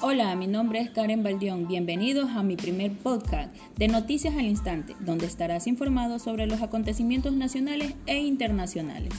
Hola, mi nombre es Karen Baldión. Bienvenidos a mi primer podcast de Noticias al Instante, donde estarás informado sobre los acontecimientos nacionales e internacionales.